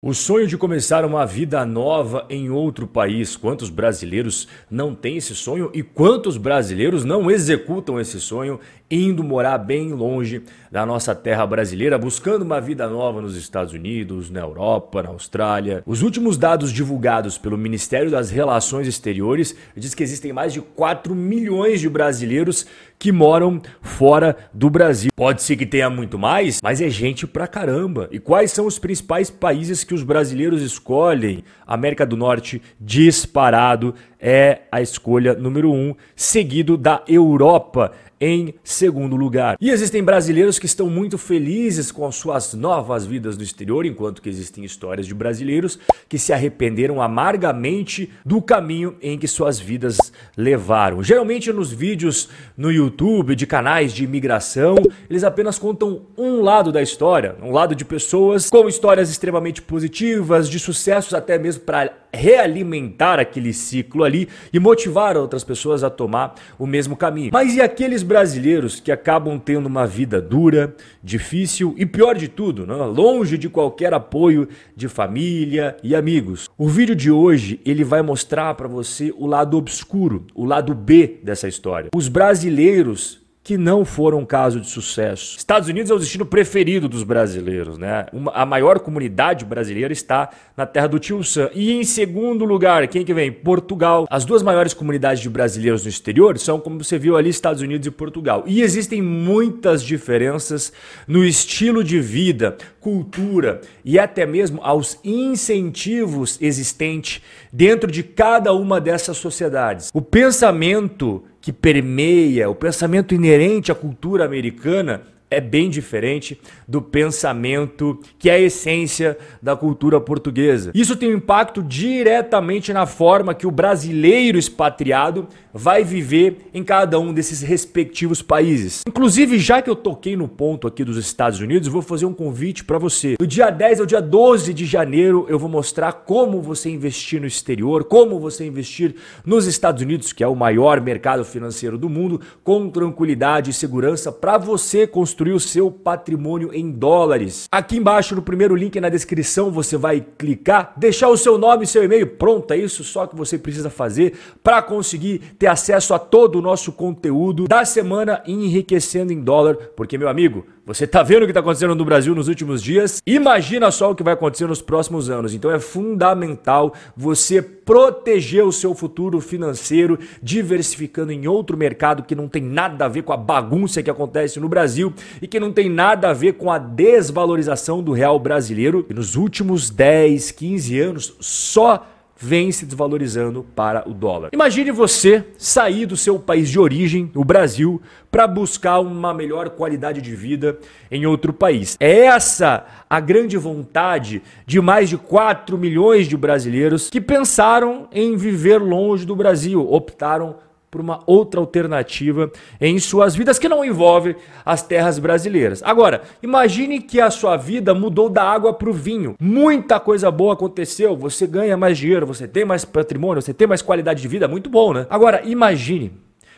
O sonho de começar uma vida nova em outro país. Quantos brasileiros não têm esse sonho e quantos brasileiros não executam esse sonho indo morar bem longe da nossa terra brasileira, buscando uma vida nova nos Estados Unidos, na Europa, na Austrália. Os últimos dados divulgados pelo Ministério das Relações Exteriores diz que existem mais de 4 milhões de brasileiros que moram fora do Brasil. Pode ser que tenha muito mais, mas é gente pra caramba. E quais são os principais países que os brasileiros escolhem? América do Norte, disparado, é a escolha número um, seguido da Europa em segundo lugar. E existem brasileiros que estão muito felizes com as suas novas vidas no exterior, enquanto que existem histórias de brasileiros que se arrependeram amargamente do caminho em que suas vidas levaram. Geralmente nos vídeos no YouTube de canais de imigração, eles apenas contam um lado da história, um lado de pessoas com histórias extremamente positivas, de sucessos até mesmo para realimentar aquele ciclo ali e motivar outras pessoas a tomar o mesmo caminho. Mas e aqueles brasileiros que acabam tendo uma vida dura, difícil e pior de tudo, né? longe de qualquer apoio de família e amigos? O vídeo de hoje ele vai mostrar para você o lado obscuro, o lado B dessa história. Os brasileiros que não foram um caso de sucesso. Estados Unidos é o destino preferido dos brasileiros, né? Uma, a maior comunidade brasileira está na terra do tio Sam. E em segundo lugar, quem que vem? Portugal. As duas maiores comunidades de brasileiros no exterior são, como você viu ali, Estados Unidos e Portugal. E existem muitas diferenças no estilo de vida, cultura e até mesmo aos incentivos existentes dentro de cada uma dessas sociedades. O pensamento que permeia, o pensamento inerente à cultura americana é bem diferente do pensamento que é a essência da cultura portuguesa. Isso tem um impacto diretamente na forma que o brasileiro expatriado vai viver em cada um desses respectivos países. Inclusive, já que eu toquei no ponto aqui dos Estados Unidos, vou fazer um convite para você. Do dia 10 ao dia 12 de janeiro, eu vou mostrar como você investir no exterior, como você investir nos Estados Unidos, que é o maior mercado financeiro do mundo, com tranquilidade e segurança para você construir construir o seu patrimônio em dólares. Aqui embaixo no primeiro link na descrição você vai clicar, deixar o seu nome e seu e-mail. Pronto, é isso só que você precisa fazer para conseguir ter acesso a todo o nosso conteúdo da semana enriquecendo em dólar, porque meu amigo, você tá vendo o que está acontecendo no Brasil nos últimos dias? Imagina só o que vai acontecer nos próximos anos. Então é fundamental você proteger o seu futuro financeiro, diversificando em outro mercado que não tem nada a ver com a bagunça que acontece no Brasil e que não tem nada a ver com a desvalorização do real brasileiro. E nos últimos 10, 15 anos só vem se desvalorizando para o dólar. Imagine você sair do seu país de origem, o Brasil, para buscar uma melhor qualidade de vida em outro país. É essa a grande vontade de mais de 4 milhões de brasileiros que pensaram em viver longe do Brasil, optaram por uma outra alternativa em suas vidas que não envolve as terras brasileiras. Agora, imagine que a sua vida mudou da água para o vinho. Muita coisa boa aconteceu, você ganha mais dinheiro, você tem mais patrimônio, você tem mais qualidade de vida, muito bom, né? Agora, imagine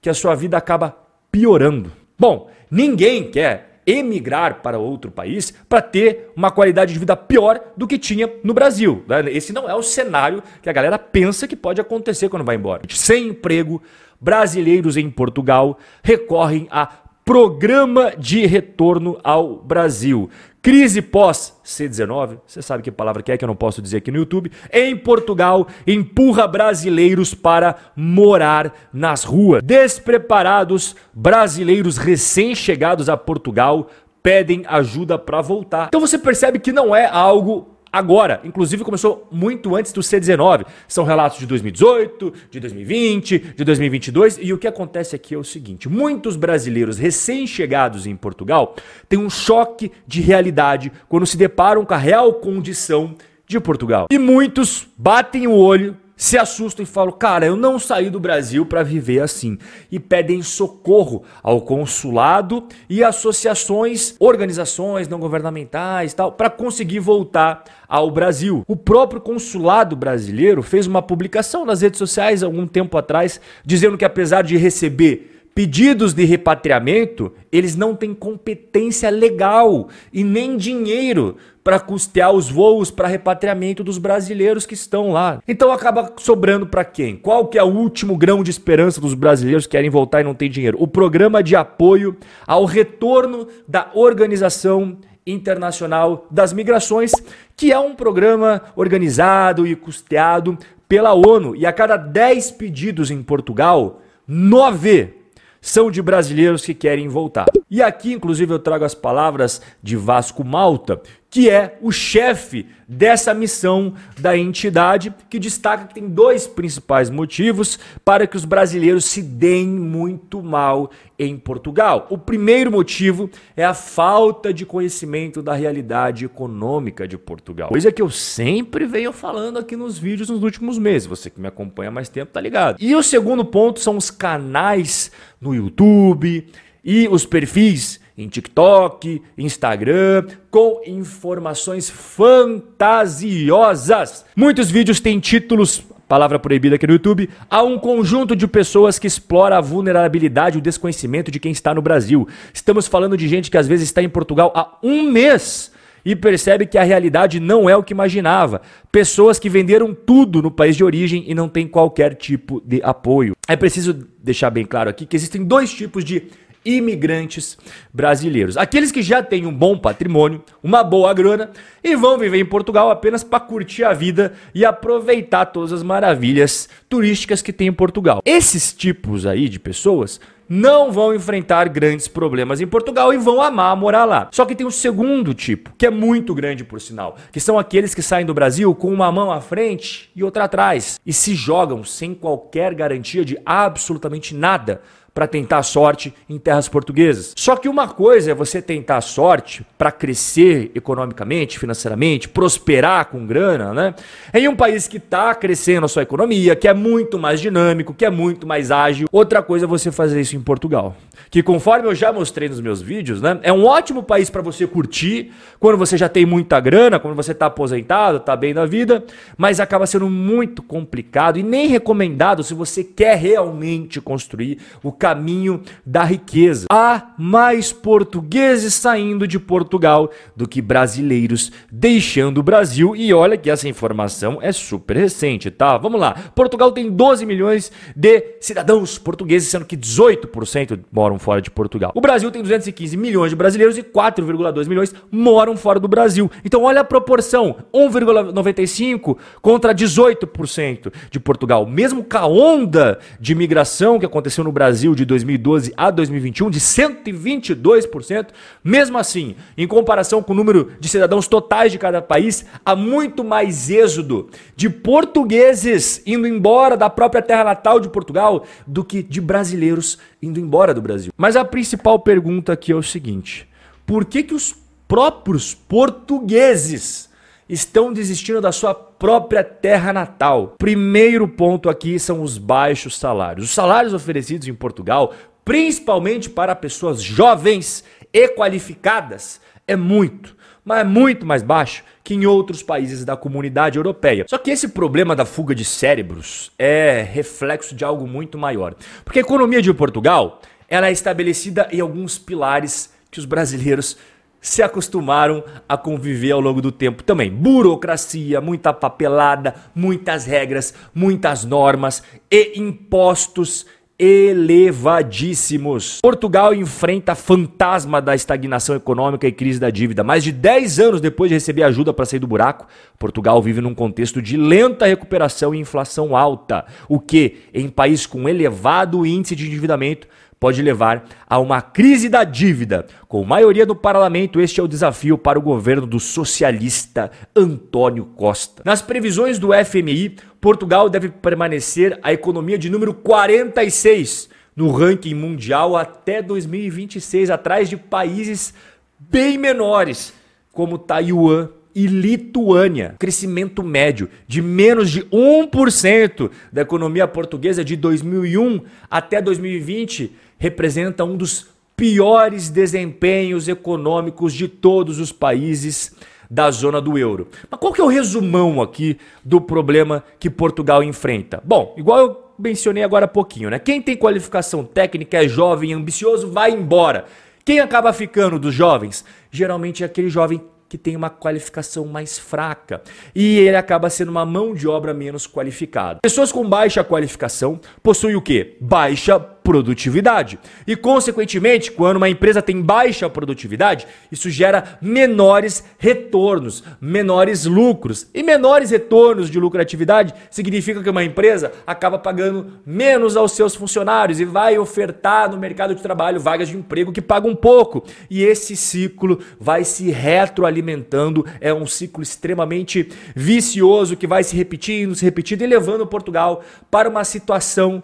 que a sua vida acaba piorando. Bom, ninguém quer emigrar para outro país para ter uma qualidade de vida pior do que tinha no Brasil. Né? Esse não é o cenário que a galera pensa que pode acontecer quando vai embora. Sem emprego, brasileiros em Portugal recorrem a programa de retorno ao Brasil. Crise pós C19, você sabe que palavra que é que eu não posso dizer aqui no YouTube, em Portugal empurra brasileiros para morar nas ruas. Despreparados, brasileiros recém-chegados a Portugal pedem ajuda para voltar. Então você percebe que não é algo agora. Inclusive começou muito antes do C19. São relatos de 2018, de 2020, de 2022. E o que acontece aqui é o seguinte: muitos brasileiros recém-chegados em Portugal têm um choque de realidade quando se deparam com a real condição de Portugal. E muitos batem o olho se assustam e falam: "Cara, eu não saí do Brasil para viver assim" e pedem socorro ao consulado e associações, organizações não governamentais, tal, para conseguir voltar ao Brasil. O próprio consulado brasileiro fez uma publicação nas redes sociais algum tempo atrás dizendo que apesar de receber pedidos de repatriamento, eles não têm competência legal e nem dinheiro para custear os voos para repatriamento dos brasileiros que estão lá. Então acaba sobrando para quem? Qual que é o último grão de esperança dos brasileiros que querem voltar e não tem dinheiro? O programa de apoio ao retorno da Organização Internacional das Migrações, que é um programa organizado e custeado pela ONU. E a cada 10 pedidos em Portugal, 9 são de brasileiros que querem voltar. E aqui, inclusive, eu trago as palavras de Vasco Malta, que é o chefe dessa missão da entidade, que destaca que tem dois principais motivos para que os brasileiros se deem muito mal em Portugal. O primeiro motivo é a falta de conhecimento da realidade econômica de Portugal. Coisa que eu sempre venho falando aqui nos vídeos nos últimos meses. Você que me acompanha há mais tempo tá ligado. E o segundo ponto são os canais no YouTube e os perfis em TikTok, Instagram, com informações fantasiosas. Muitos vídeos têm títulos palavra proibida aqui no YouTube, há um conjunto de pessoas que explora a vulnerabilidade e o desconhecimento de quem está no Brasil. Estamos falando de gente que às vezes está em Portugal há um mês e percebe que a realidade não é o que imaginava. Pessoas que venderam tudo no país de origem e não têm qualquer tipo de apoio. É preciso deixar bem claro aqui que existem dois tipos de imigrantes brasileiros. Aqueles que já têm um bom patrimônio, uma boa grana e vão viver em Portugal apenas para curtir a vida e aproveitar todas as maravilhas turísticas que tem em Portugal. Esses tipos aí de pessoas não vão enfrentar grandes problemas em Portugal e vão amar morar lá. Só que tem um segundo tipo, que é muito grande por sinal, que são aqueles que saem do Brasil com uma mão à frente e outra atrás e se jogam sem qualquer garantia de absolutamente nada para tentar sorte em terras portuguesas. Só que uma coisa é você tentar sorte para crescer economicamente, financeiramente, prosperar com grana, né? Em um país que está crescendo a sua economia, que é muito mais dinâmico, que é muito mais ágil. Outra coisa é você fazer isso em Portugal, que conforme eu já mostrei nos meus vídeos, né, é um ótimo país para você curtir quando você já tem muita grana, quando você está aposentado, está bem na vida, mas acaba sendo muito complicado e nem recomendado se você quer realmente construir o caminho da riqueza. Há mais portugueses saindo de Portugal do que brasileiros deixando o Brasil. E olha que essa informação é super recente, tá? Vamos lá. Portugal tem 12 milhões de cidadãos portugueses, sendo que 18% moram fora de Portugal. O Brasil tem 215 milhões de brasileiros e 4,2 milhões moram fora do Brasil. Então olha a proporção: 1,95 contra 18% de Portugal. Mesmo com a onda de imigração que aconteceu no Brasil Brasil de 2012 a 2021 de 122%. Mesmo assim, em comparação com o número de cidadãos totais de cada país, há muito mais êxodo de portugueses indo embora da própria terra natal de Portugal do que de brasileiros indo embora do Brasil. Mas a principal pergunta aqui é o seguinte: por que, que os próprios portugueses estão desistindo da sua própria terra natal. Primeiro ponto aqui são os baixos salários. Os salários oferecidos em Portugal, principalmente para pessoas jovens e qualificadas, é muito, mas é muito mais baixo que em outros países da comunidade europeia. Só que esse problema da fuga de cérebros é reflexo de algo muito maior. Porque a economia de Portugal, ela é estabelecida em alguns pilares que os brasileiros se acostumaram a conviver ao longo do tempo também. Burocracia, muita papelada, muitas regras, muitas normas e impostos elevadíssimos. Portugal enfrenta fantasma da estagnação econômica e crise da dívida. Mais de 10 anos depois de receber ajuda para sair do buraco, Portugal vive num contexto de lenta recuperação e inflação alta, o que, em país com elevado índice de endividamento, pode levar a uma crise da dívida. Com maioria do parlamento, este é o desafio para o governo do socialista Antônio Costa. Nas previsões do FMI, Portugal deve permanecer a economia de número 46 no ranking mundial até 2026, atrás de países bem menores, como Taiwan e Lituânia. Crescimento médio de menos de 1% da economia portuguesa de 2001 até 2020 representa um dos piores desempenhos econômicos de todos os países da zona do euro. Mas qual que é o resumão aqui do problema que Portugal enfrenta? Bom, igual eu mencionei agora há pouquinho, né? Quem tem qualificação técnica, é jovem, ambicioso, vai embora. Quem acaba ficando dos jovens? Geralmente é aquele jovem que tem uma qualificação mais fraca e ele acaba sendo uma mão de obra menos qualificada. Pessoas com baixa qualificação possuem o quê? Baixa produtividade. E, consequentemente, quando uma empresa tem baixa produtividade, isso gera menores retornos, menores lucros. E menores retornos de lucratividade significa que uma empresa acaba pagando menos aos seus funcionários e vai ofertar no mercado de trabalho vagas de emprego que pagam pouco. E esse ciclo vai se retroalimentando. É um ciclo extremamente vicioso que vai se repetindo, se repetindo e levando Portugal para uma situação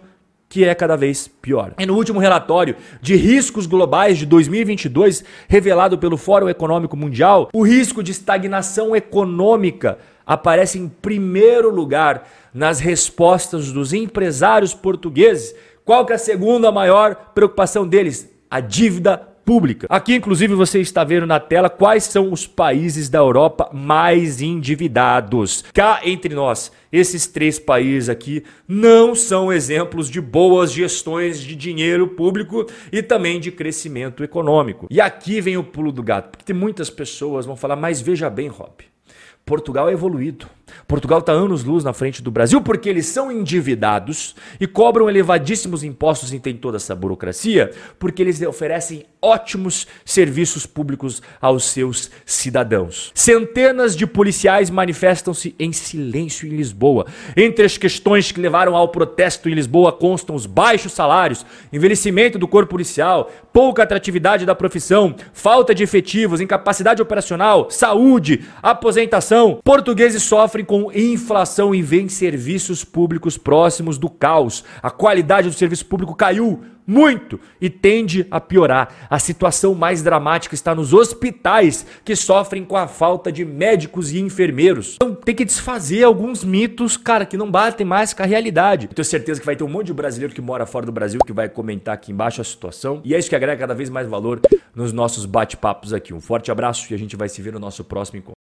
que é cada vez pior. E no último relatório de riscos globais de 2022, revelado pelo Fórum Econômico Mundial, o risco de estagnação econômica aparece em primeiro lugar nas respostas dos empresários portugueses. Qual que é a segunda maior preocupação deles? A dívida pública. Aqui, inclusive, você está vendo na tela quais são os países da Europa mais endividados. Cá entre nós, esses três países aqui não são exemplos de boas gestões de dinheiro público e também de crescimento econômico. E aqui vem o pulo do gato, porque muitas pessoas vão falar, mas veja bem, Rob. Portugal é evoluído. Portugal está anos luz na frente do Brasil porque eles são endividados e cobram elevadíssimos impostos e tem toda essa burocracia porque eles oferecem ótimos serviços públicos aos seus cidadãos. Centenas de policiais manifestam-se em silêncio em Lisboa. Entre as questões que levaram ao protesto em Lisboa constam os baixos salários, envelhecimento do corpo policial, pouca atratividade da profissão, falta de efetivos, incapacidade operacional, saúde, aposentação. Portugueses sofrem com inflação e veem serviços públicos próximos do caos. A qualidade do serviço público caiu muito e tende a piorar. A situação mais dramática está nos hospitais que sofrem com a falta de médicos e enfermeiros. Então tem que desfazer alguns mitos, cara, que não batem mais com a realidade. Eu tenho certeza que vai ter um monte de brasileiro que mora fora do Brasil que vai comentar aqui embaixo a situação. E é isso que agrega cada vez mais valor nos nossos bate-papos aqui. Um forte abraço e a gente vai se ver no nosso próximo encontro.